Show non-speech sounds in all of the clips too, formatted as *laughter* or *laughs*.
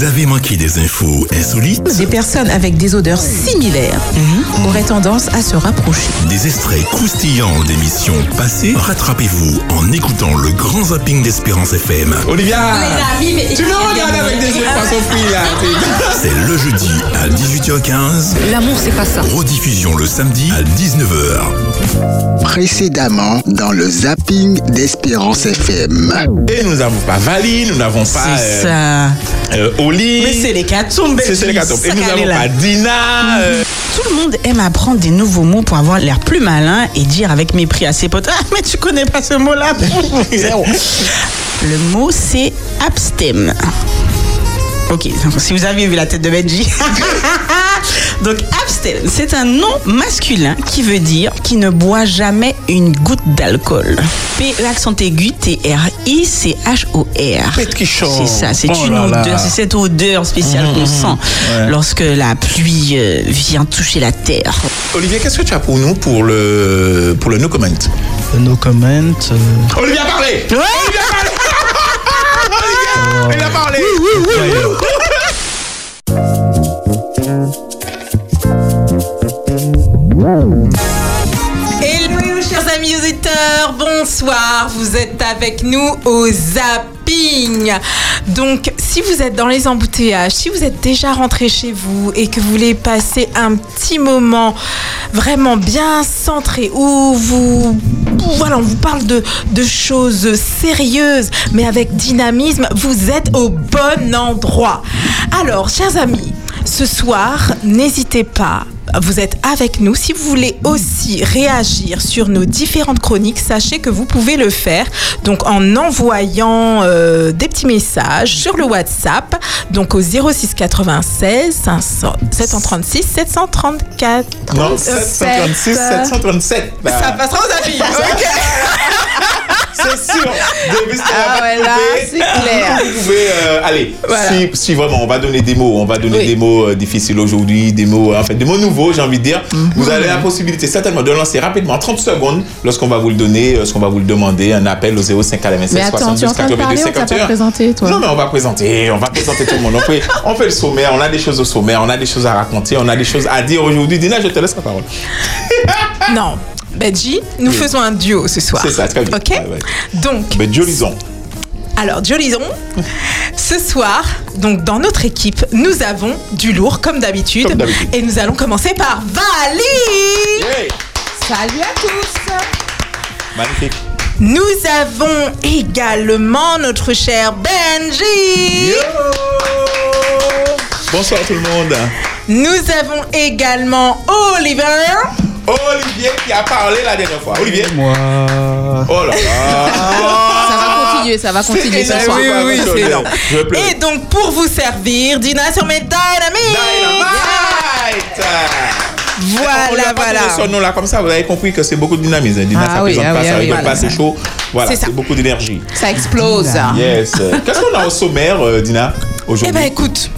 Vous avez manqué des infos insolites Des personnes avec des odeurs similaires auraient tendance à se rapprocher. Des extraits croustillants d'émissions passées Rattrapez-vous en écoutant le grand zapping d'Espérance FM. Olivia Tu me regardes avec des yeux poisson frit là *laughs* C'est le jeudi à 18h15. L'amour, c'est pas ça. Rediffusion le samedi à 19h. Précédemment dans le zapping d'Espérance FM. Et nous n'avons pas Vali, nous n'avons pas C'est euh, ça. euh, Mais c'est les catombes. C'est les. Et nous n'avons pas Dina. euh, Tout le monde aime apprendre des nouveaux mots pour avoir l'air plus malin et dire avec mépris à ses potes Ah, mais tu connais pas ce mot-là. *laughs* Le mot, c'est abstem. Ok, si vous avez vu la tête de Benji. *laughs* Donc, abstem, c'est un nom masculin qui veut dire qui ne boit jamais une goutte d'alcool. P, l'accent aigu, T-R-I, c'est ça, c'est Oh une là là. odeur, c'est cette odeur spéciale qu'on sent lorsque la pluie euh, vient toucher la terre. Olivier, qu'est-ce que tu as pour nous pour le, pour le no comment? No comment. euh, Olivia, parlez Olivia, parlez Olivia, il a parlé. Hello chers amis auditeurs, bonsoir, vous êtes avec nous au Donc si vous êtes dans les embouteillages, si vous êtes déjà rentré chez vous et que vous voulez passer un petit moment vraiment bien centré où vous voilà, on vous parle de, de choses sérieuses mais avec dynamisme, vous êtes au bon endroit. Alors chers amis, ce soir, n'hésitez pas vous êtes avec nous. Si vous voulez aussi réagir sur nos différentes chroniques, sachez que vous pouvez le faire donc en envoyant euh, des petits messages sur le WhatsApp donc au 06 96 500 736 734. Non, 736, 737. Bah, Ça passera aux amis. Ok. C'est sûr. Depuis Ah ouais, là, c'est clair. Vous pouvez, euh, allez, Voilà. si, si vraiment on va donner des mots, on va donner Oui. des mots euh, difficiles aujourd'hui, des mots, en fait, des mots nouveaux, j'ai envie de dire. Mhm. Vous avez la possibilité certainement de lancer rapidement, en 30 secondes, lorsqu'on va vous le donner, lorsqu'on va vous le demander, un appel au 05 à la 27 Mais attends, tu es en 72 train de 82 parler, on t'a pas 51. présenté, toi. Non, mais on va présenter, on va présenter tout le monde. On fait, on fait le sommaire, on a des choses au sommaire, on a des choses à raconter, on a des choses à dire aujourd'hui. Dina, je te laisse la parole. Non. Benji, nous faisons un duo ce soir. C'est ça, très bien. Ok. Ouais, ouais. Donc, Mais Jolison. Alors, Jolison, ce soir, donc dans notre équipe, nous avons du lourd comme d'habitude. Et nous allons commencer par Vali. Hey, Salut à tous magnifique. Nous avons également notre cher Benji. Bonsoir tout le monde. Nous avons également Oliver. Olivier qui a parlé la dernière fois. Olivier. Moi. Oh là là. Ça va continuer, ça va continuer ce soir. Oui, oui, oui, c'est énorme. Et donc, pour vous servir, Dina sur mes. Dynamite. On Voilà, pas voilà. donné son nom là comme ça, vous avez compris que c'est beaucoup de dynamisme. Dina, Ah ça oui, présente ah pas, oui, ça ah oui, rigole voilà. pas, c'est chaud. Voilà, C'est beaucoup d'énergie. Ça explose. Yes. Qu'est-ce qu'on a au sommaire, euh, Dina, Eh aujourd'hui? ben, écoute,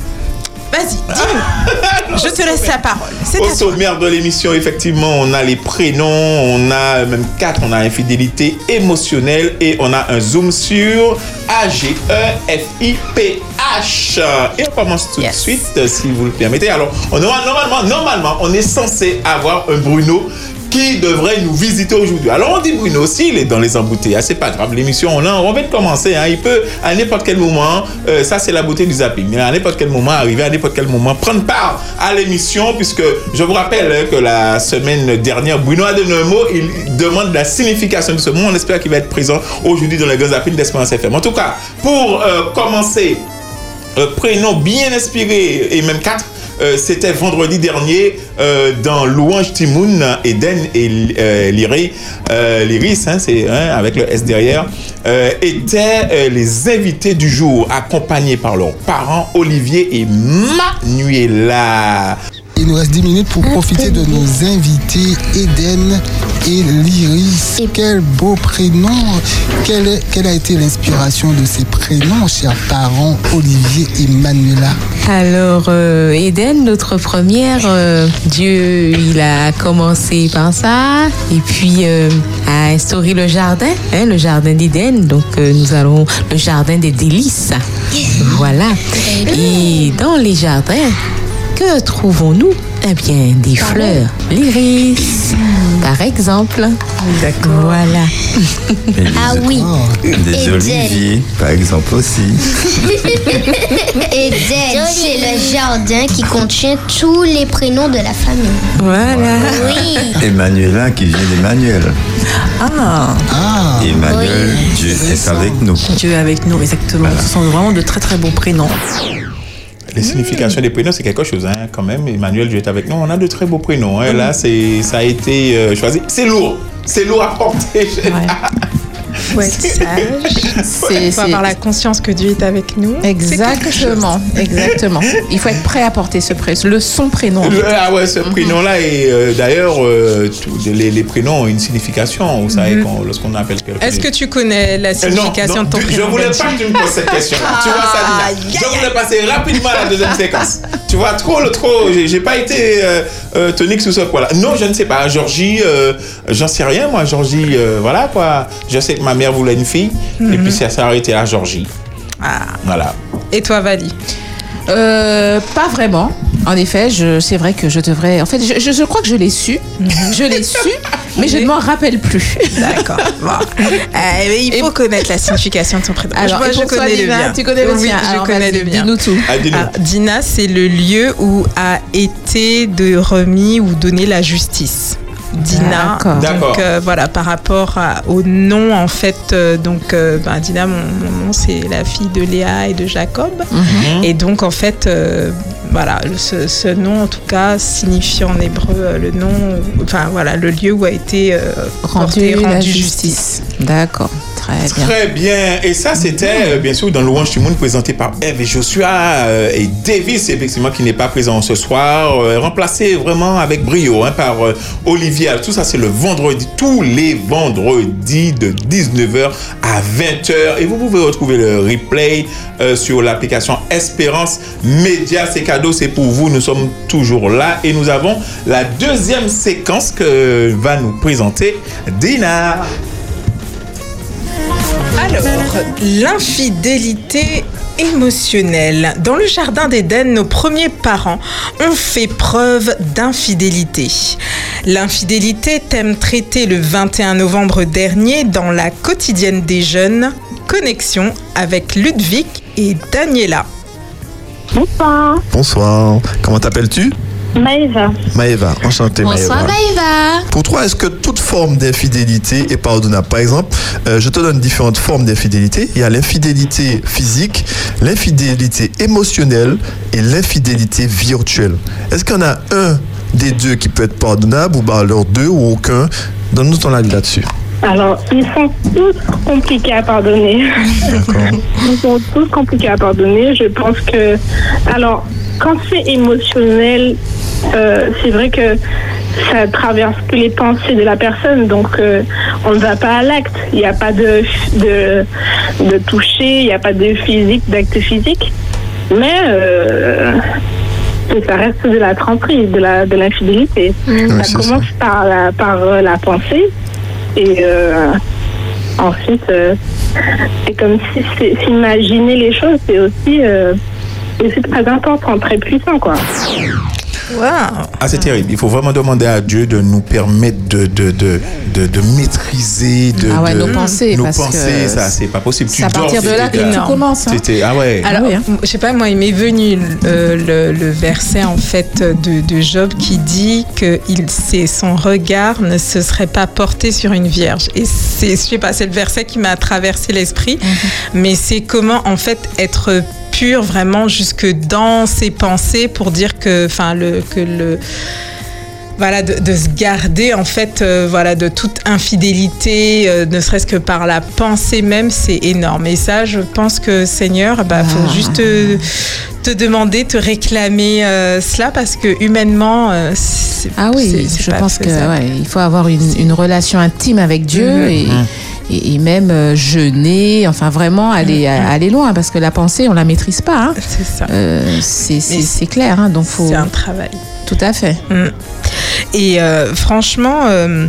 vas-y, dis-nous. *laughs* Je te laisse la parole. C'est Au à toi. sommaire de l'émission, effectivement, on a les prénoms, on a même quatre, on a infidélité émotionnelle et on a un zoom sur A-G-E-F-I-P-H. Et on commence tout de suite, si vous le permettez. Alors, on aura normalement, normalement, on est censé avoir un Bruno qui devrait nous visiter aujourd'hui. Alors on dit Bruno, s'il est dans les embouteillages, c'est pas grave, l'émission, on, a, on vient de commencer, hein, il peut à n'importe quel moment, euh, ça c'est la beauté du zapping, mais à n'importe quel moment, arriver à n'importe quel moment, prendre part à l'émission, puisque je vous rappelle hein, que la semaine dernière, Bruno a donné un mot, il demande la signification de ce mot, on espère qu'il va être présent aujourd'hui dans le grand zapping d'Espérance FM. En tout cas, pour euh, commencer, euh, prénom bien inspiré et même quatre. Euh, C'était vendredi dernier euh, dans Louange Timoun, Eden et euh, Lyri- euh, Lyris, hein, avec le S derrière, euh, étaient euh, les invités du jour, accompagnés par leurs parents Olivier et Manuela. Il nous reste 10 minutes pour profiter de nos invités Eden et l'Iris. Quel beau prénom. Quelle, est- quelle a été l'inspiration de ces prénoms, chers parents Olivier et Manuela Alors, euh, Éden, notre première, euh, Dieu, il a commencé par ça, et puis euh, a instauré le jardin, hein, le jardin d'Éden. Donc, euh, nous allons le jardin des délices. Voilà. Et dans les jardins, que trouvons-nous? Eh bien, des fleurs, l'iris, par exemple. D'accord. Voilà. Ah oui. Des oliviers, par exemple aussi. *laughs* Eden, c'est le jardin qui contient tous les prénoms de la famille. Voilà. Oui. *laughs* Emmanuela qui vient d'Emmanuel. Ah, Emmanuel, Dieu est avec nous. Dieu est avec nous, exactement. Ce sont vraiment de très très beaux prénoms. Les significations des prénoms, c'est quelque chose, hein, quand même. Emmanuel, Dieu est avec nous. On a de très beaux prénoms. hein. Là, c'est, ça a été euh, choisi. C'est lourd. C'est lourd à porter. Faut être sage. C'est- Faut avoir la conscience que Dieu est avec nous. Exactement, exactement. Il faut être prêt à porter ce pré- le son prénom. Le- ah ouais, ce prénom-là, et euh, d'ailleurs, euh, les, les prénoms ont une signification. Vous savez, Mhm. lorsqu'on appelle quelqu'un. Est-ce que tu connais la Euh, non, signification non, de ton je prénom voulais Benji pas que tu me poses cette question. tu vois ça, Dina Je voulais passer rapidement à la deuxième séquence. Tu vois, trop, le trop. J'ai pas été euh, euh, tonique sous ce point-là. Non, je ne sais pas. Georgie, euh, j'en sais rien, moi. Georgie, euh, voilà quoi. Je sais que ma mère voulait une fille. Et Mhm. puis ça s'est arrêté à Georgie. Ah. Voilà. Et toi, Vali? Euh, pas vraiment. En effet, je, c'est vrai que je devrais. En fait, je, je- je crois que je l'ai su. Je l'ai su, *laughs* mais je ne m'en rappelle plus. D'accord. *laughs* Bon. Euh, mais il faut connaître la signification de son prénom. Alors, Moi, et je toi, connais le bien. tu connais le Oui, je Alors, connais le bien. dis-nous tout. Ah, dis-nous. Alors, Dina, c'est le lieu où a été de remis ou donné la justice. Dina. Donc euh, voilà, par rapport à- au nom en fait, euh, donc euh, ben, Dina, mon, mon nom c'est la fille de Léa et de Jacob. Mhm. Et donc en fait, euh, voilà, ce, ce nom en tout cas signifie en hébreu euh, le nom, enfin voilà, le lieu où a été euh, porté, Rendu la rendu justice. D'accord. Très bien. Et ça, c'était euh, bien sûr dans Louange du Monde présenté par Eve et Joshua euh, et Davis, effectivement, qui n'est pas présent ce soir, euh, remplacé vraiment avec brio hein, par Olivier. Tout ça, c'est le vendredi, tous les vendredis de 19h à 20h. Et vous pouvez retrouver le replay sur l'application Espérance Média. C'est cadeau, c'est pour vous. Nous sommes toujours là et nous avons la deuxième séquence que va nous présenter Dina. Alors, l'infidélité émotionnelle. Dans le jardin d'Éden, nos premiers parents ont fait preuve d'infidélité. L'infidélité, thème traité le 21 novembre dernier dans la quotidienne des jeunes, connexion avec Ludwig et Daniela. Bonsoir, Bonsoir. Comment t'appelles-tu? Maëva. Maëva. Enchanté Bonsoir Maëva. Maëva. Pour toi, est-ce que toute forme d'infidélité est pardonnable? Par exemple, euh, je te donne différentes formes d'infidélité. Il y a l'infidélité physique, l'infidélité émotionnelle et l'infidélité virtuelle. Est-ce qu'il y en a un des deux qui peut être pardonnable ou bah, alors deux ou aucun? Donne-nous ton avis là-dessus. Alors, ils sont tous compliqués à pardonner. *laughs* ils sont tous compliqués à pardonner. Je pense que. Alors, quand c'est émotionnel, euh, c'est vrai que ça traverse que les pensées de la personne. Donc, euh, on ne va pas à l'acte. Il n'y a pas de, de, de toucher, il n'y a pas de physique, d'acte physique. Mais. euh, ça reste de la tromperie, de la de l'infidélité. ça commence par la par la pensée et euh, ensuite euh, c'est comme si s'imaginer les choses c'est aussi euh, très important, très puissant quoi. Ah, c'est terrible. Il faut vraiment demander à Dieu de nous permettre de, de, de, de, de maîtriser de, Ah ouais, de- nos pensées, Nos parce que pensées, ça, c'est pas possible. c'est à partir de là que tout commence, hein. Ah ouais. Alors, je sais pas, moi, il m'est venu euh, le, le verset en fait de, de Job qui dit que il, c'est, son regard ne se serait pas porté sur une vierge. Et c'est, je sais pas, c'est le verset qui m'a traversé l'esprit, mais c'est comment en fait être pur vraiment jusque dans ses pensées pour dire que, enfin, le, que le voilà, de, de se garder en fait, euh, voilà, de toute infidélité, euh, ne serait-ce que par la pensée même, c'est énorme. Et ça, je pense que Seigneur, bah, faut Ah. juste te, te demander, te réclamer euh, cela parce que humainement, euh, Ah oui, je pas pense que faisable. ouais, il faut avoir une, une relation intime avec Dieu Mhm. et, et, et même euh, jeûner, enfin vraiment aller, aller loin parce que la pensée, on la maîtrise pas. hein. *laughs* C'est ça. Euh, c'est clair, hein, donc faut. C'est un travail. Tout à fait. Mm. Et euh, franchement, euh,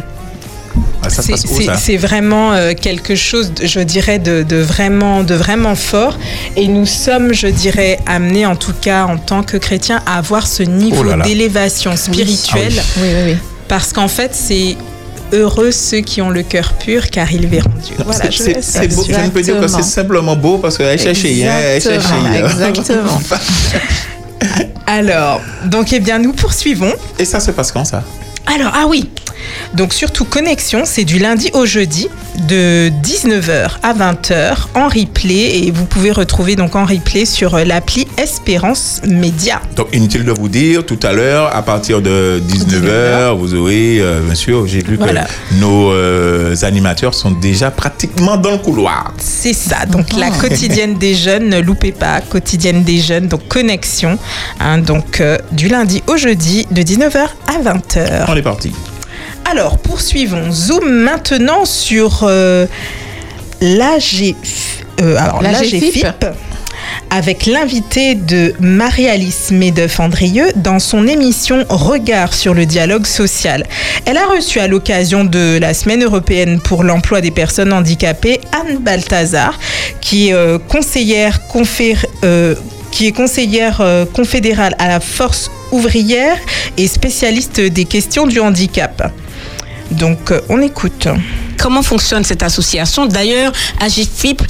Ah, c'est- vraiment euh, quelque chose, je dirais, de, de vraiment, de vraiment fort. Et nous sommes, je dirais, amenés, en tout cas en tant que chrétiens, à avoir ce niveau Oh là. d'élévation spirituelle. Ah Oui, oui, oui. Parce qu'en fait, c'est heureux ceux qui ont le cœur pur, car ils verront Dieu. Voilà, C'est- beau. Je ne peux dire que c'est simplement beau parce qu'elle cherchait, hein, elle cherchait. Exactement, exactement. *laughs* Alors, donc, eh bien, nous poursuivons. Et ça se passe quand ça? Alors, ah oui. Donc, surtout Connexion, c'est du lundi au jeudi de 19h à 20h en replay et vous pouvez retrouver donc en replay sur euh, l'appli Espérance Média. Donc inutile de vous dire, tout à l'heure, à partir de 19h, vous aurez, euh, bien sûr, j'ai vu Voilà. que nos euh, animateurs sont déjà pratiquement dans le couloir. C'est ça, donc la quotidienne des jeunes, ne loupez pas, quotidienne des jeunes, donc Connexion, hein, donc euh, du lundi au jeudi de 19h à 20h. On est parti. Alors, poursuivons. Zoom maintenant sur euh, l'AG, euh, alors L'AGFIP. l'AGFIP, avec l'invité de Marie-Alice Medeuf-Andrieux dans son émission Regard sur le dialogue social. Elle a reçu à l'occasion de la Semaine européenne pour l'emploi des personnes handicapées Anne Balthazar, qui est euh, conseillère confér- euh, qui est conseillère euh, confédérale à la force ouvrière et spécialiste des questions du handicap. Donc, euh, on écoute. Comment fonctionne cette association? D'ailleurs, AGFIP,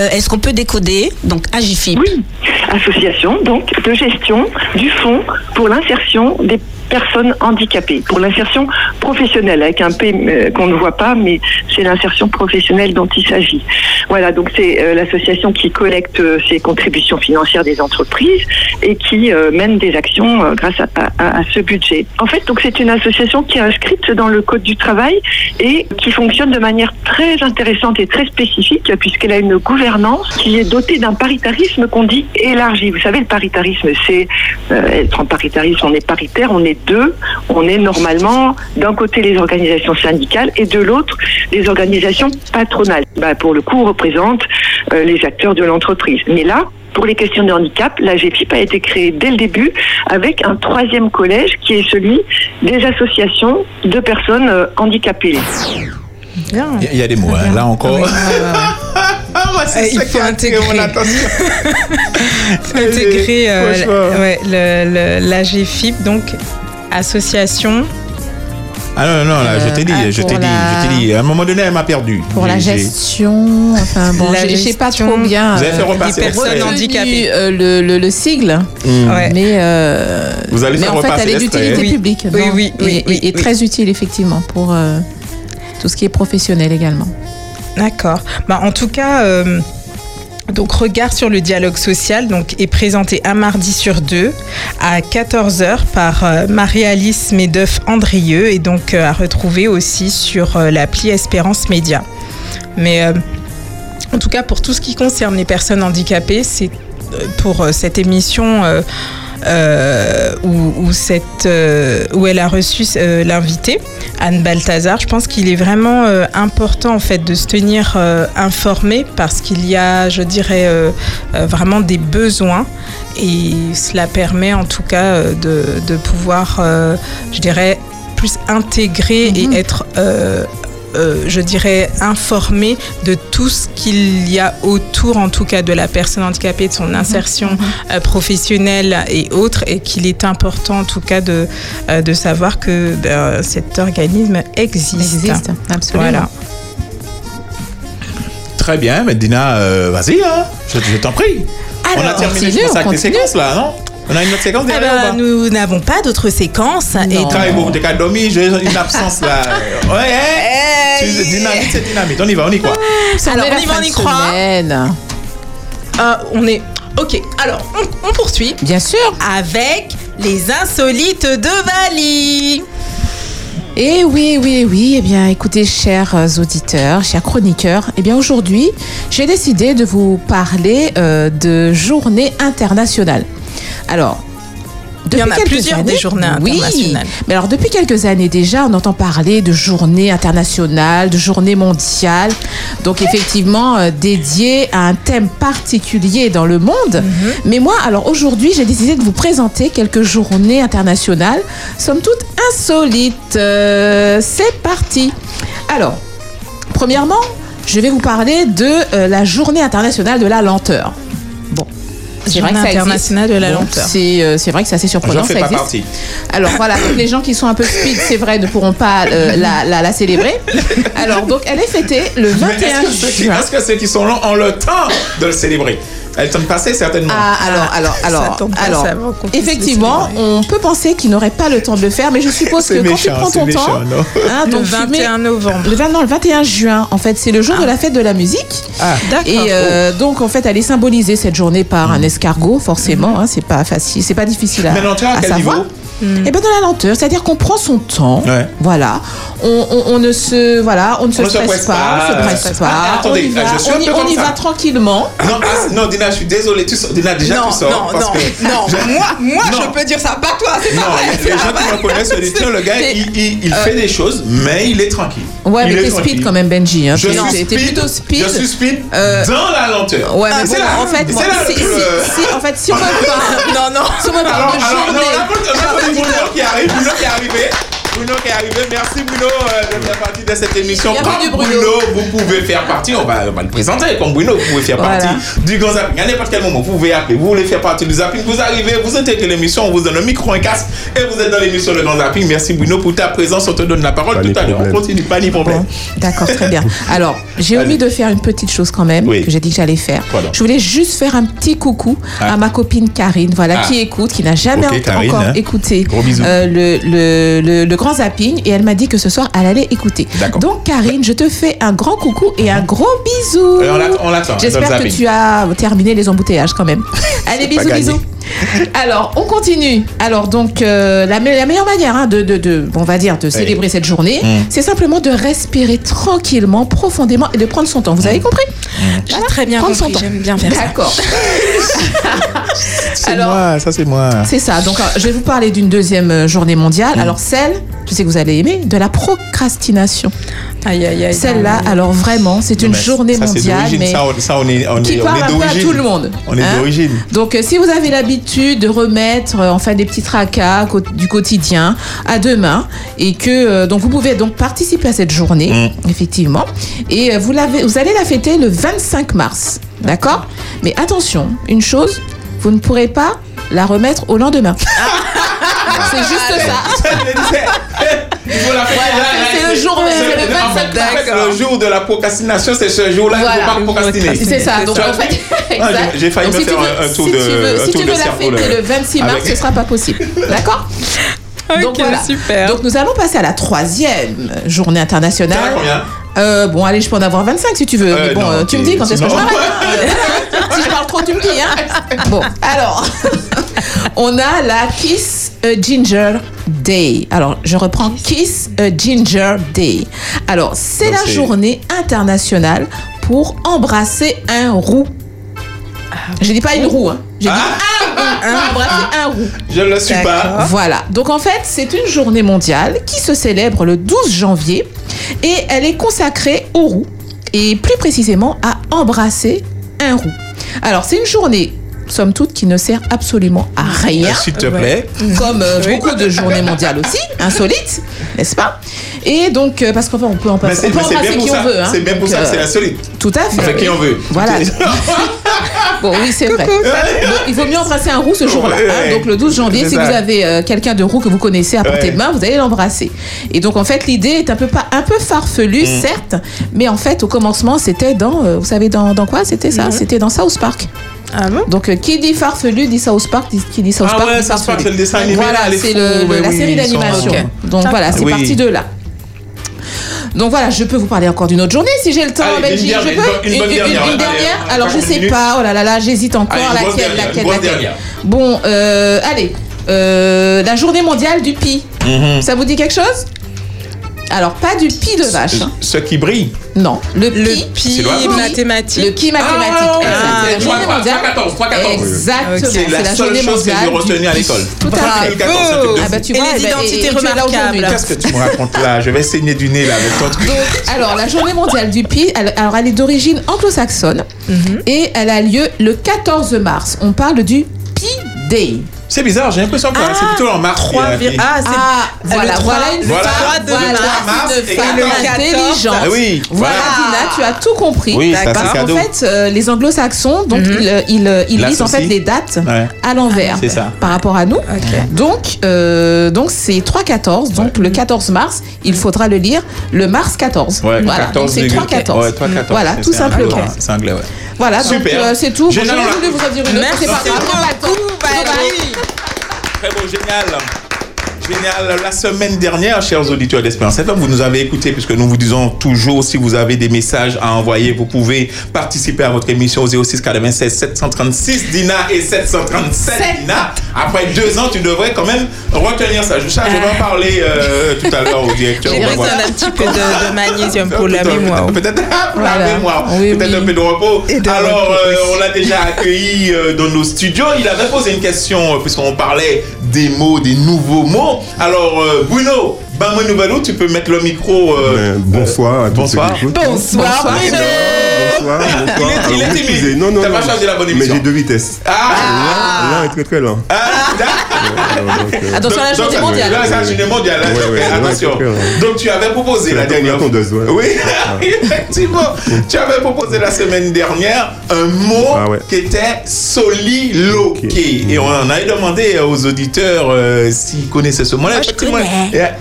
euh, est-ce qu'on peut décoder? Donc, AGFIP. Oui, association donc de gestion du fonds pour l'insertion des personnes handicapées, pour l'insertion professionnelle, avec un P euh, qu'on ne voit pas, mais c'est l'insertion professionnelle dont il s'agit. Voilà, donc c'est euh, l'association qui collecte euh, ces contributions financières des entreprises et qui mène des actions grâce à, ce budget. En fait, donc c'est une association qui est inscrite dans le Code du travail et qui fonctionne de manière très intéressante et très spécifique puisqu'elle a une gouvernance qui est dotée d'un paritarisme qu'on dit élargi. Vous savez, le paritarisme, c'est être en paritarisme, on est paritaire, on est deux, on est normalement d'un côté les organisations syndicales et de l'autre les organisations patronales. Bah, pour le coup, on représente euh, les acteurs de l'entreprise. Mais là, pour les questions de handicap, la GFIP a été créée dès le début avec un troisième collège qui est celui des associations de personnes euh, handicapées. Il y a- des mots, hein, là encore. Ah, *laughs* c'est Euh, il ça qui faut a attiré mon intégrer. attention. *laughs* intégrer euh, ouais, l'AGFIP, donc association. Ah non, non, là, je t'ai dit, ah, je t'ai dit, la- je t'ai dit. À un moment donné, elle m'a perdu. Pour la gestion, enfin bon, je je sais pas trop bien. Vous avez fait euh, repasser personnes handicapées. euh, le, le, le sigle, Hmm. Ouais. mais, euh, Vous allez mais faire en fait, repasser elle est d'utilité Oui. publique. Oui, non, oui, et, oui, et- oui, et oui. très utile effectivement pour euh, tout ce qui est professionnel également. D'accord. Bah, en tout cas, euh, donc regard sur le dialogue social donc, est présenté un mardi sur deux à 14h par euh, Marie-Alice Medeuf-Andrieux et donc euh, à retrouver aussi sur euh, l'appli Espérance Média. Mais en tout cas, pour tout ce qui concerne les personnes handicapées, c'est pour cette émission euh, où, où cette, euh, où elle a reçu euh, l'invité, Anne Balthazar. Je pense qu'il est vraiment euh, important en fait de se tenir informé parce qu'il y a, je dirais, vraiment des besoins et cela permet en tout cas de, de pouvoir, je dirais, plus intégrer et être euh, je dirais, informé de tout ce qu'il y a autour, en tout cas, de la personne handicapée, de son insertion euh, professionnelle et autres, et qu'il est important, en tout cas, de, euh, de savoir que ben, cet organisme existe. Existe, absolument. Voilà. Très bien, mais Dina, euh, vas-y, hein, je, je t'en prie. on a Alors, terminé, je continue, pense, avec les séquences là, non? On a une autre séquence Eh derrière ben, ou pas nous n'avons pas d'autres séquences. Et donc- Travaille beaucoup, t'es qu'à dormir, j'ai une absence là. *laughs* Ouais, hein Tu- Dynamite, c'est dynamite. On y va, on y croit. Alors, est on y va, on y croit. Ah, on est. Ok, alors on, on poursuit. Bien sûr. Avec les insolites de Bali. Et oui, oui, oui, eh bien, écoutez, chers euh, auditeurs, chers chroniqueurs, eh bien, aujourd'hui, j'ai décidé de vous parler euh, de journée internationale. Alors, Il y en a quelques plusieurs des journées oui, internationales. mais alors depuis quelques années déjà, on entend parler de journée internationale, de journée mondiale, donc effectivement euh, dédiée à un thème particulier dans le monde. Mais moi, alors aujourd'hui, j'ai décidé de vous présenter quelques journées internationales, somme toute insolites. Euh, C'est parti. Alors, premièrement, je vais vous parler de euh, la journée internationale de la lenteur. C'est vrai que ça existe. internationale de la lenteur. C'est euh, c'est vrai que c'est assez surprenant. J'en fais ça pas existe. partie. Alors voilà, *coughs* donc les gens qui sont un peu speed, c'est vrai, ne pourront pas euh, la, la- la célébrer. Alors donc elle est fêtée le Mais 21 est-ce que, ceux qui, juin. est-ce que ceux qui sont là ont le temps de le célébrer? Elles sont passées certainement. Ah, alors, alors, alors, tombe alors, puisse effectivement, on peut penser qu'ils n'auraient pas le temps de le faire, mais je suppose que quand tu prends ton temps, méchant, non hein, Le donc tu 21 mets- novembre. le 20 non, le 21 juin, en fait, c'est le jour de la fête de la musique. Ah. D'accord. Et euh, donc, en fait, elle est symbolisée cette journée par un escargot, forcément. hein, c'est pas facile, c'est pas difficile à, Mais à à quel savoir. niveau? Eh ben dans la lenteur, c'est-à-dire qu'on prend son temps, Ouais. voilà, on, on- on ne se, voilà, on ne se On ne se stresse presse pas, pas. on se presse pas, Ah, attendez, on y va, je suis un on y- peu on comme y ça. va tranquillement. Non, ah, non, Dina, je suis désolé. Tu sors, Dina, déjà non, tu sors. non, parce non, que non, *laughs* Je- moi, moi Non. je peux dire ça, pas toi, c'est Non, pas vrai. les gens qui me connaissent se disent, tiens, le gars, il, il- il euh, fait des choses, mais il est tranquille. Ouais, Il mais est t'es speed quand même, Benji. Hein. Je suis speed, plutôt speed. Je suis speed Euh, dans la lenteur. Ouais, mais C'est bon, là- en fait, si, en fait, si on me *laughs* parle, Non, non. si on me parle de journée, Bruno qui arrive, Bruno qui est arrivé. Bruno qui est arrivé. Merci Bruno euh, de faire partie de cette émission. Comme Bruno. Bruno, vous pouvez faire partie, on va, on va le présenter. Comme Bruno, vous pouvez faire Voilà. partie du grand zapping. À n'importe quel moment, vous pouvez appeler. Vous voulez faire partie du zapping, vous arrivez, vous intégrez l'émission, on vous donne un micro, un casque et vous êtes dans l'émission Le Grand Zapping. Merci Bruno pour ta présence. On te donne la parole Pas tout à l'heure. On continue, pas de problème. D'accord, très bien. *laughs* Alors, j'ai omis de faire une petite chose quand même, Oui. que j'ai dit que j'allais faire. Je voulais juste faire un petit coucou Ah. à ma copine Karine, voilà, Ah. qui écoute, qui n'a jamais Karine, encore hein. écouté euh, le, le, le- le grand zapping, et elle m'a dit que ce soir, elle allait écouter. Donc, Karine, je te fais un grand coucou et un gros bisou. On l'attend- J'espère que tu as terminé les embouteillages quand même. *laughs* Allez, bisous, bisous. *laughs* Alors, on continue. Alors, donc, euh, la, me- la meilleure manière hein, de, de, de- on va dire, de célébrer cette journée, Mm. c'est simplement de respirer tranquillement, profondément et de prendre son temps. Vous avez compris J'ai très bien Prendre son compris, temps. j'aime bien faire ça. D'accord. *laughs* C'est Alors- moi, ça c'est moi. C'est ça. Donc, euh, je vais vous parler d'une deuxième euh, journée mondiale. Alors, celle, je sais que vous allez aimer, de la procrastination. Aïe, aïe, aïe. Celle-là, alors vraiment, c'est une Mais journée ça, mondiale, d'origine. mais Ça, on, ça, on est, on qui est, on parle est un peu à d'origine. tout le monde. On est hein. d'origine. Donc, euh, si vous avez l'habitude de remettre euh, enfin des petits tracas du quotidien à demain et que euh, donc vous pouvez donc participer à cette journée, Mm. effectivement, et euh, vous l'avez, vous allez la fêter le 25 mars, d'accord? Mais attention, une chose, vous ne pourrez pas la remettre au lendemain. C'est juste ça. *laughs* Il faut la fêter Voilà, là, c'est là, le jour, c'est- c'est le en 25 fait, en fait, mars. Le jour de la procrastination, c'est ce jour-là, il ne Voilà. faut pas procrastiner. C'est ça. Donc en fait, *laughs* j'ai- failli Donc, me si faire veux- un- tour si de tu veux, un si tu veux la fêter le 26 mars, Avec- ce sera pas possible. *laughs* D'accord Donc Ok, voilà. super. Donc nous allons passer à la troisième journée internationale. T'en as combien Euh, bon, allez, je peux en avoir 25 si tu veux. Euh, mais bon, non, euh, tu me dis quand est-ce que je m'arrête. *laughs* si je parle trop, tu me dis. Hein. Bon, alors, *laughs* on a la Kiss a Ginger Day. Alors, je reprends Kiss a Ginger Day. Alors, c'est la journée internationale pour embrasser un roux. Je dis pas une roue, hein. J'ai dit un roux. Pour embrasser un roux. Je ne le suis pas. Voilà. Donc en fait, c'est une journée mondiale qui se célèbre le 12 janvier et elle est consacrée aux roues et plus précisément à embrasser un roux. Alors c'est une journée somme toute qui ne sert absolument à rien. S'il te plaît. Comme euh, beaucoup de journées mondiales aussi, *laughs* insolites, n'est-ce pas? Et donc, euh, parce qu'enfin, on peut, en passer, c'est on peut bien pour qui on ça. veut. hein. C'est bien pour Donc, ça que euh, c'est insolite. Tout à fait. Enfin, qui on veut. Voilà. *laughs* Bon, oui, c'est vrai. Bon, il vaut mieux embrasser un roux ce jour-là. Ouais, hein. ouais. Donc, le 12 janvier, si vous avez euh, quelqu'un de roux que vous connaissez à portée Ouais. de main, vous allez l'embrasser. Et donc, en fait, l'idée est un peu, pas, un peu farfelue, Mm. certes, mais en fait, au commencement, c'était dans. euh, vous savez, dans, dans quoi c'était ça? C'était dans South Park. Ah bon? Donc, euh, qui dit farfelu dit South Park, dit- qui dit South Ah Park ouais, dit South Park, c'est le dessin animé, Voilà, c'est ouais, la oui, série d'animation. Donc, voilà, c'est Oui. parti de là. Donc voilà, je peux vous parler encore d'une autre journée si j'ai le temps, une Belgique. dernière, je une peux bonne- une bonne dernière, une a Alors je 40 sais minutes. pas, oh là là là, j'hésite encore. Allez, une laquelle, dernière, laquelle, une. Bon, euh, allez, euh, la journée mondiale du pi. Mhm. Ça vous dit quelque chose? Alors, pas du pi de vache. hein. Ce qui brille. Non, le pi. Le pi C'est l'oiseau. mathématique. Le pi mathématique. Ah, exact. ah, C'est la trois- journée trois- mondiale. 3-14, 3-14. Exactement. C'est la la seule journée chose que j'ai mondiale. retenue du à pi. l'école. Tout à fait. 14, c'est un truc de Ah bah fou. tu Et vois, les eh ben, identités et- et tu es là aujourd'hui, remarquables. Qu'est-ce que tu me racontes là? Je vais saigner du nez là avec ton truc. Donc, alors, la journée mondiale du pi, elle- alors elle est d'origine anglo-saxonne et elle a lieu le 14 mars. On parle du Pi Day. C'est bizarre, j'ai l'impression que c'est plutôt en mars. qu'il y a- vir- Ah, c'est Ah, voilà, voilà une Voilà. de mars et 14. intelligente. Ah oui, Voilà. Dina, tu as tout compris. Oui, ça, c'est Parce qu'en cadeau. fait, euh, les anglo-saxons, donc ils, ils, ils lisent en fait les dates Ouais. à l'envers C'est ça. par rapport à nous. Donc, euh, donc c'est 3-14. Donc le 14 mars, il faudra le lire le mars 14. Ouais, voilà, donc 14, c'est 3-14. Ouais, 3-14. Voilà, tout simplement. C'est anglais, ouais. Voilà, donc euh, c'est tout. Génial. J'aurais voulu vous en dire une autre, Merci c'est pas grave, Très beau, génial. Génial. La semaine dernière, chers auditeurs d'Espérance FM, vous nous avez écoutés puisque nous vous disons toujours si vous avez des messages à envoyer, vous pouvez participer à votre émission au 06 96 736 Dina et 737 Dina. Après deux ans, tu devrais quand même retenir ça. Je, ça, je vais en parler euh, tout à l'heure au directeur. J'ai besoin d'un petit peu de, de magnésium pour la mémoire. Peut-être *laughs* la mémoire, Oui, peut-être oui. un peu de repos. De Alors, repos euh, on l'a déjà accueilli euh, dans nos studios. Il avait posé une question, euh, puisqu'on parlait des mots, des nouveaux mots. Alors, euh, Bruno, Bamou Nouvellou, tu peux mettre le micro. euh, Euh, bonsoir à tous ceux bonsoir. qui écoutent. Bonsoir, Bruno. Bonsoir, bonsoir. Il est- il est timide. Non, non, T'as non. pas choisi la bonne Mais émission. j'ai deux vitesses. Ah, L'un est très très lent. ah, Attention à la journée mondiale. Là, c'est la journée mondiale. hein. Attention. Donc, tu avais proposé la dernière fois. Oui, *laughs* effectivement. Tu avais proposé la semaine dernière un mot Ah qui était soliloqué. Et on en avait demandé aux auditeurs euh, s'ils connaissaient ce mot-là.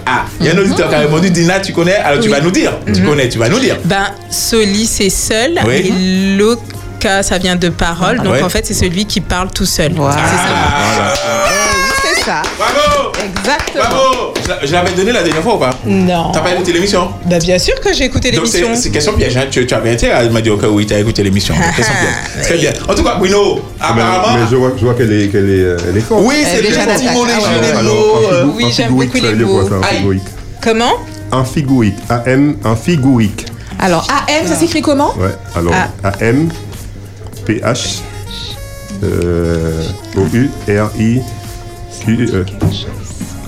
Ah, il y a un auditeur qui a répondu Dina, tu connais? Alors, tu vas nous dire. Tu connais, tu vas nous dire. Ben, soli, c'est seul. Oui. Et loca, ça vient de parole. Donc, Ouais. en fait, c'est celui qui parle tout seul. Voilà. C'est ça. Ah, C'est ça. Bravo Exactement. Bravo Je l'a- Je l'avais donné la dernière fois ou pas? Non. T'as pas écouté l'émission? Bah, bien sûr que j'ai écouté Donc c'est l'émission. c'est question piège, hein. tu, tu avais été à me dire que oui, tu as écouté l'émission. Donc, question piège. Très bien. En tout cas, Bruno, ah, mais, apparemment. mais je vois, je vois qu'elle est, qu'elle est, euh, elle est forte. Oui, c'est mots, les Ah mots. euh, amphigo- oui, j'aime beaucoup les mots. Comment? Amphigouïque. AM, amphigouïque. Alors, AM, ça s'écrit comment? Ouais, alors Ah. AM, PH, euh, O-U-R-I-Q-E.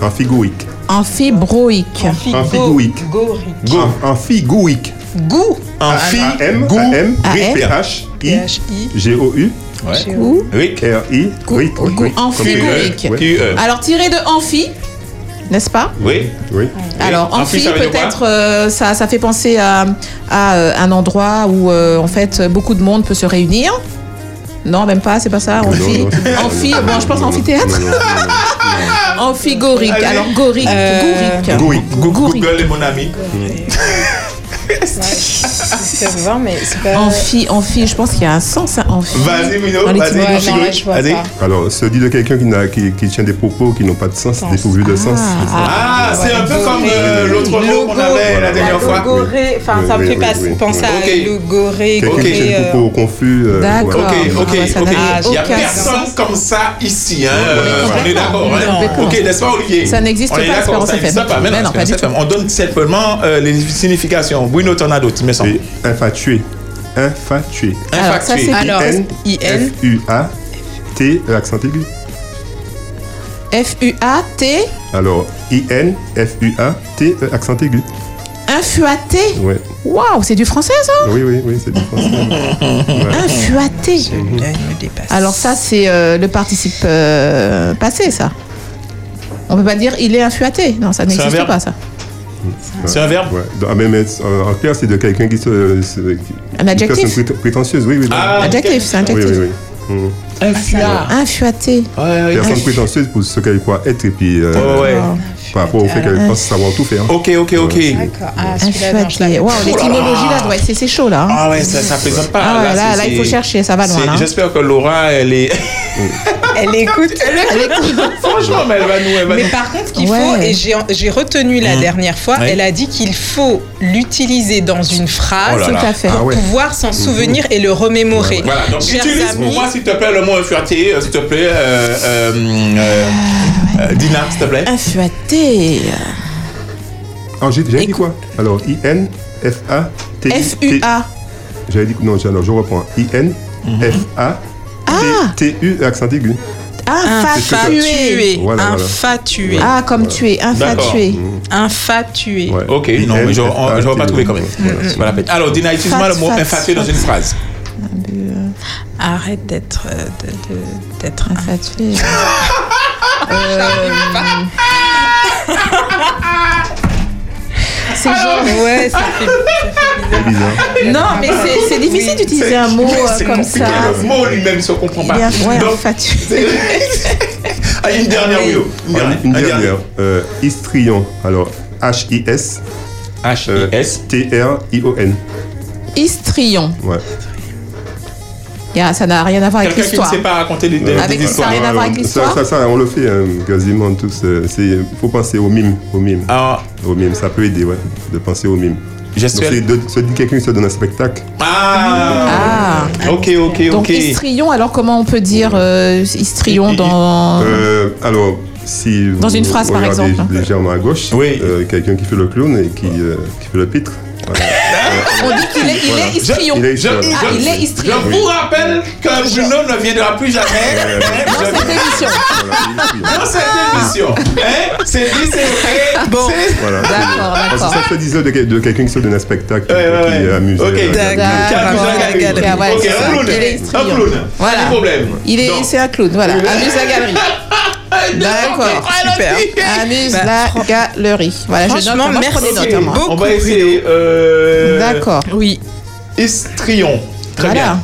Amphigouïque. Amphibroïque. Amphigouïque. Gorique. Am- Amphigouïque. Goût. Amphi, AM, goût, AM, AM. PH, I, P-H-I. G-O-U, Ouais. Ou Rick. R-I. Ouais. Q-E. Alors, tiré de amphi, n'est-ce pas Oui. Oui. Alors, Amphi, amphi, peut-être, euh, ça, ça fait penser à, à, euh, un endroit où, euh, en fait, beaucoup de monde peut se réunir. Non, même pas, c'est pas ça. Amphi, amphi non, bon, non, je pense non, amphithéâtre. non, non, Amphigorique. Alors, gorique. Euh, Gourique. Gourique. Gou- Gourique. Google est mon ami. Voit, mais c'est pas. Amphi, amphi, je pense qu'il y a un sens à amphi. Vas-y, les vas-y, Vas-y. Alors, se dit de quelqu'un qui, n'a- qui, qui tient des propos qui n'ont pas de sens, dépourvus de sens. c'est ça. Ah, c'est un peu comme euh, l'autre mot qu'on avait la dernière fois. Logoré, enfin, ça me Oui, fait oui, oui, oui. penser Ok. à logoré, Quelqu'un Ok. qui tient des propos confus. euh, D'accord. Ok, ok, Ah, ok. n'a Il n'y a personne sens. comme ça ici. Hein. euh, on est d'accord. Hein. Ok, n'est-ce pas, Olivier? Ça n'existe pas, Espérance ça n'existe FM. pas. Mais non, Mais non, pas Espérance du FM. On donne simplement euh, les significations. Bruno, t'en as d'autres, il me semble. Et infatué. Infatué. Alors, ça, c'est Alors, I-N, I-N. F-U-A-T, E accent aigu. F-U-A-T, Alors, I-N, F-U-A-T, accent aigu. infuaté. Ouais. Waouh, c'est du français, ça? Oui, oui, oui, c'est du français. *laughs* Ouais. Infuaté. Alors ça, c'est euh, le participe euh, passé, ça. On peut pas dire il est infuaté. Non, ça n'existe pas, ça. C'est un verbe Ouais. Ah, mais, mais, euh, en clair, c'est de quelqu'un qui se. Un adjectif Une personne prét- prétentieuse, oui, oui. Ah, Adjectif, c'est un oui, adjectif. oui, oui. Infua. Infuaté. Ouais, ouais. Personne prétentieuse pour ce qu'elle croit être et puis euh, Ouais, ouais. Par rapport au fait qu'elle pense savoir tout faire. Ok, ok, ok. D'accord. Ah, je. Waouh, Oh là c'est c'est chaud, là. hein. Ah ouais, ça, ça plaisante pas. Ah là, là, il faut chercher, ça va loin, hein. J'espère que Laura, elle est. *laughs* Elle écoute. Elle écoute. *laughs* Franchement, mais elle va nous. Elle va Mais nous- par contre, ce qu'il Ouais. faut, et j'ai j'ai retenu la Mhm. dernière fois, Ouais. elle a dit qu'il faut l'utiliser dans une phrase Oh là Tout là. à fait. Ah pour ouais. pouvoir s'en souvenir et le remémorer. Voilà, donc Chers utilise amis, pour moi, s'il te plaît, le mot influaté, euh, s'il te plaît, euh, euh, euh, euh, Dina, s'il te plaît. Infuaté. Ah, j'ai j'ai dit quoi Alors, I-N, F-A, T F-U-A. J'avais dit, non, alors je reprends. I-N, F-A, T-U, accent aigu. Infatué. Voilà, voilà. Infatué. Ah, comme tué, infatué. Infatué. Ok, non, mais je n'aurais pas trouvé quand même. Peine. Alors, Dina, utilise-moi le mot Fat, fat, infatué dans une phrase. Arrête d'être euh, infatué. *laughs* C'est genre. Ouais, ça fait, ça fait bizarre. Non, mais c'est- difficile d'utiliser un mot euh, comme ça. Le mot lui-même se comprend pas. Il est ouais, Donc, infatué. ah, une dernière, Willow. Une dernière. Une dernière. Euh, Histrion. Alors, H-I-S. H-I-S. T-R-I-O-N. Histrion. Ouais. Il y a- Ça n'a rien à voir avec Quelqu'un qui ne l'histoire. sait pas raconter des, des, Avec- des ça n'a rien à voir avec Ça, l'histoire ça, ça, on le fait hein, quasiment tous. euh, c'est- Il faut penser au mime. Au mime. Au mime, ça peut aider, ouais, de penser au mime. Gestuel. Donc, c'est de se dire quelqu'un qui se donne un spectacle. Ah, Ok, ok, Donc ok. histrion, alors comment on peut dire euh, histrion dans... Euh, alors, si Dans vous une phrase, par exemple. légèrement à gauche, euh, quelqu'un qui fait le clown et qui, euh, qui fait le pitre. Voilà. On dit qu'il est, il Voilà. est histrion. Il est Je, histrion. Ah, il est histrion. je vous rappelle que Bruno ne viendra plus jamais Dans cette émission. dans cette émission. Hein, c'est dit, c'est vrai. Bon. Voilà. D'accord, Parce que d'accord. ça se disait de, de quelqu'un qui se donne un spectacle, qui est amusé. Ok, euh, d'accord. Ok, ça. un clown. Il est Un histrion. clown. Voilà. Pas de problème. Il est, Donc, c'est un clown, voilà. *laughs* Amuse la galerie. D'accord, super. Amuse Bah, la galerie. Voilà, je note. Franchement, je merci notes, moi. On va essayer. Euh, D'accord. Oui. Histrion. Très Voilà. bien.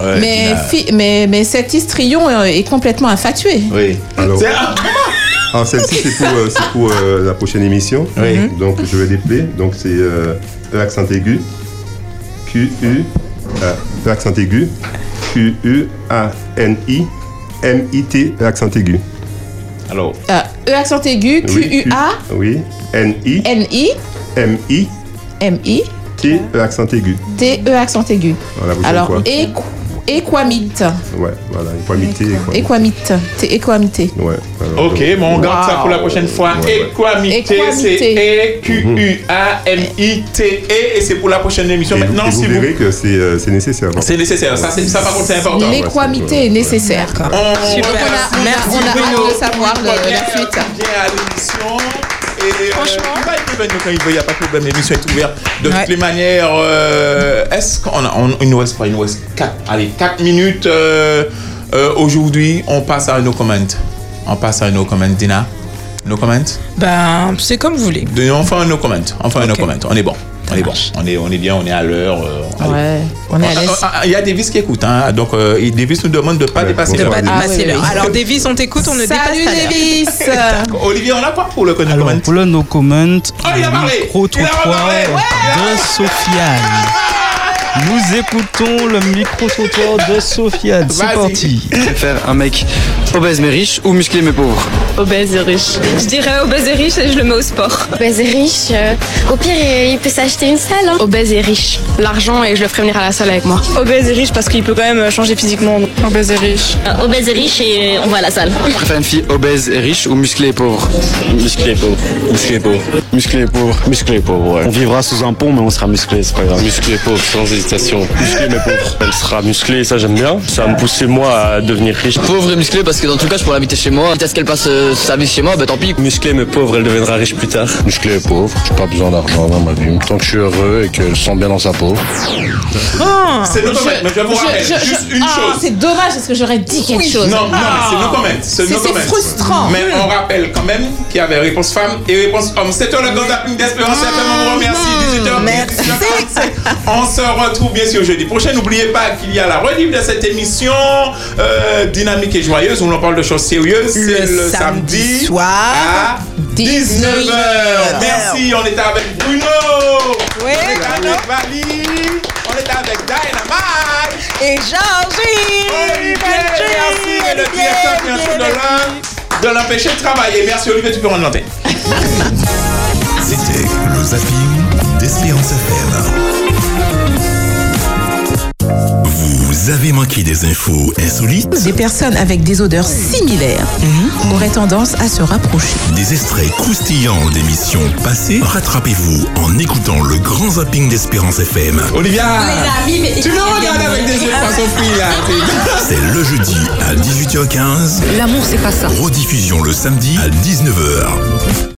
Ouais, Mais, mais, mais cet histrion euh, est complètement infatué. Oui. Alors, C'est- *laughs* ah, alors celle-ci, c'est pour, euh, c'est pour euh, la prochaine émission. Oui. Donc, je vais l'épeler. Donc, c'est euh, E accent aigu, Q, U, euh, E accent aigu, Q, U, A, N, I, M, I, T, E accent aigu. Alors, Euh, e accent aigu, Oui, Q-U-A, Oui, N, I, N-I, M, I, M-I, T, E accent aigu. T-E accent aigu. Voilà, vous Alors, savez quoi équamite. Ouais, voilà, équamité. Équamite. T'es équamité. Ouais. alors, Ok, donc, bon, on garde ça pour la prochaine fois. Équamité, c'est E-Q-U-A-M-I-T-E, et c'est pour la prochaine émission. Et Maintenant, et vous si vous. verrez que c'est euh, c'est nécessaire. C'est nécessaire, ça, c'est- ça par contre, c'est important. L'équamité est nécessaire. On- Super. on- Merci, on a hâte de savoir le- la suite. Bien à l'émission. Et Franchement, il va être il veut, il n'y a pas de problème, l'émission est ouverte. De toutes les manières, euh, est-ce qu'on a, on- il nous reste quoi? Il nous reste 4, allez, 4 minutes. euh, euh, Aujourd'hui, on passe à nos comments. On passe à nos comments, Dina. Nos comments? Ben, c'est comme vous voulez. De- On fait un no comment. On fait un no comment. On est bon. On est bon. On est, on est bien, on est à l'heure. euh, allez. Ouais, on est à l'aise. Ah, ah, Il y a Davis qui écoute, hein. donc euh, Davis nous demande de ne pas dépasser l'heure. Ah, oui, oui. Alors, Davis, on t'écoute, on ne dépasse Salut pas l'heure. Davis. *laughs* Olivier, on a quoi pour le no Alors, comment pour le no comment, Ah, il a parlé. Il a micro-trottoir parlé. de Sofiane. Nous écoutons le micro-trottoir de Sofiane. C'est parti. Je préfère un mec obèse mais riche ou musclé mais pauvre Obèse et riche. Je dirais obèse et riche et je le mets au sport. Obèse et riche, euh, au pire, il peut s'acheter une salle. hein. Obèse et riche. L'argent et je le ferai venir à la salle avec moi. Obèse et riche parce qu'il peut quand même changer physiquement. Obèse et riche. Obèse et riche et on va à la salle. Je préfère une fille obèse et riche ou musclée et pauvre Musclé pauvre. Musclé pauvre. Musclé pauvre. Musclé pauvre, ouais. On vivra sous un pont, mais on sera musclé, c'est pas grave. Musclé pauvre, sans hésitation. Musclé mais pauvre. Elle sera musclée, ça j'aime bien. Ça va me pousser moi à devenir riche. Pauvre et musclé parce que dans tout cas je pourrais l'habiter chez moi. Quitte à ce qu'elle passe euh, sa vie chez moi, bah tant pis. Musclé mais pauvre, elle deviendra riche plus tard. Musclé et pauvre. J'ai pas besoin d'argent dans ma vie. Tant que je suis heureux et qu'elle se sent bien dans sa peau. C'est no comment, mais je vous rappelle Je- juste une Ah, chose. C'est dommage parce que j'aurais dit quelque chose. Non, non, mais c'est no comment. C'est no C'est- c'est comment. frustrant. Mais on rappelle quand même qu'il y avait réponse femme et réponse homme. C'était le grand zapping d'espérance FM. On vous remercie. 18h. Merci. *laughs* On se retrouve bien sûr jeudi prochain. N'oubliez pas qu'il y a la relive de cette émission euh, dynamique et joyeuse où l'on parle de choses sérieuses. C'est le samedi samedi soir, à 19h. Merci. On était avec Bruno. Oui, on était avec Vali. On était avec Dynamite. Et Georgie Olivier, merci. Et le directeur bien sûr de l'empêcher de travailler. Merci Olivier, tu peux rendre l'antenne. *laughs* C'était le zapping d'Espérance FM. Vous avez manqué des infos insolites Des personnes avec des odeurs similaires auraient tendance à se rapprocher. Des extraits croustillants d'émissions passées Rattrapez-vous en écoutant le grand zapping d'Espérance FM. Olivia Les amis, mais- Tu me regardes avec des yeux poisson frit là C'est le jeudi à 18h15. L'amour, c'est pas ça. Rediffusion le samedi à 19h.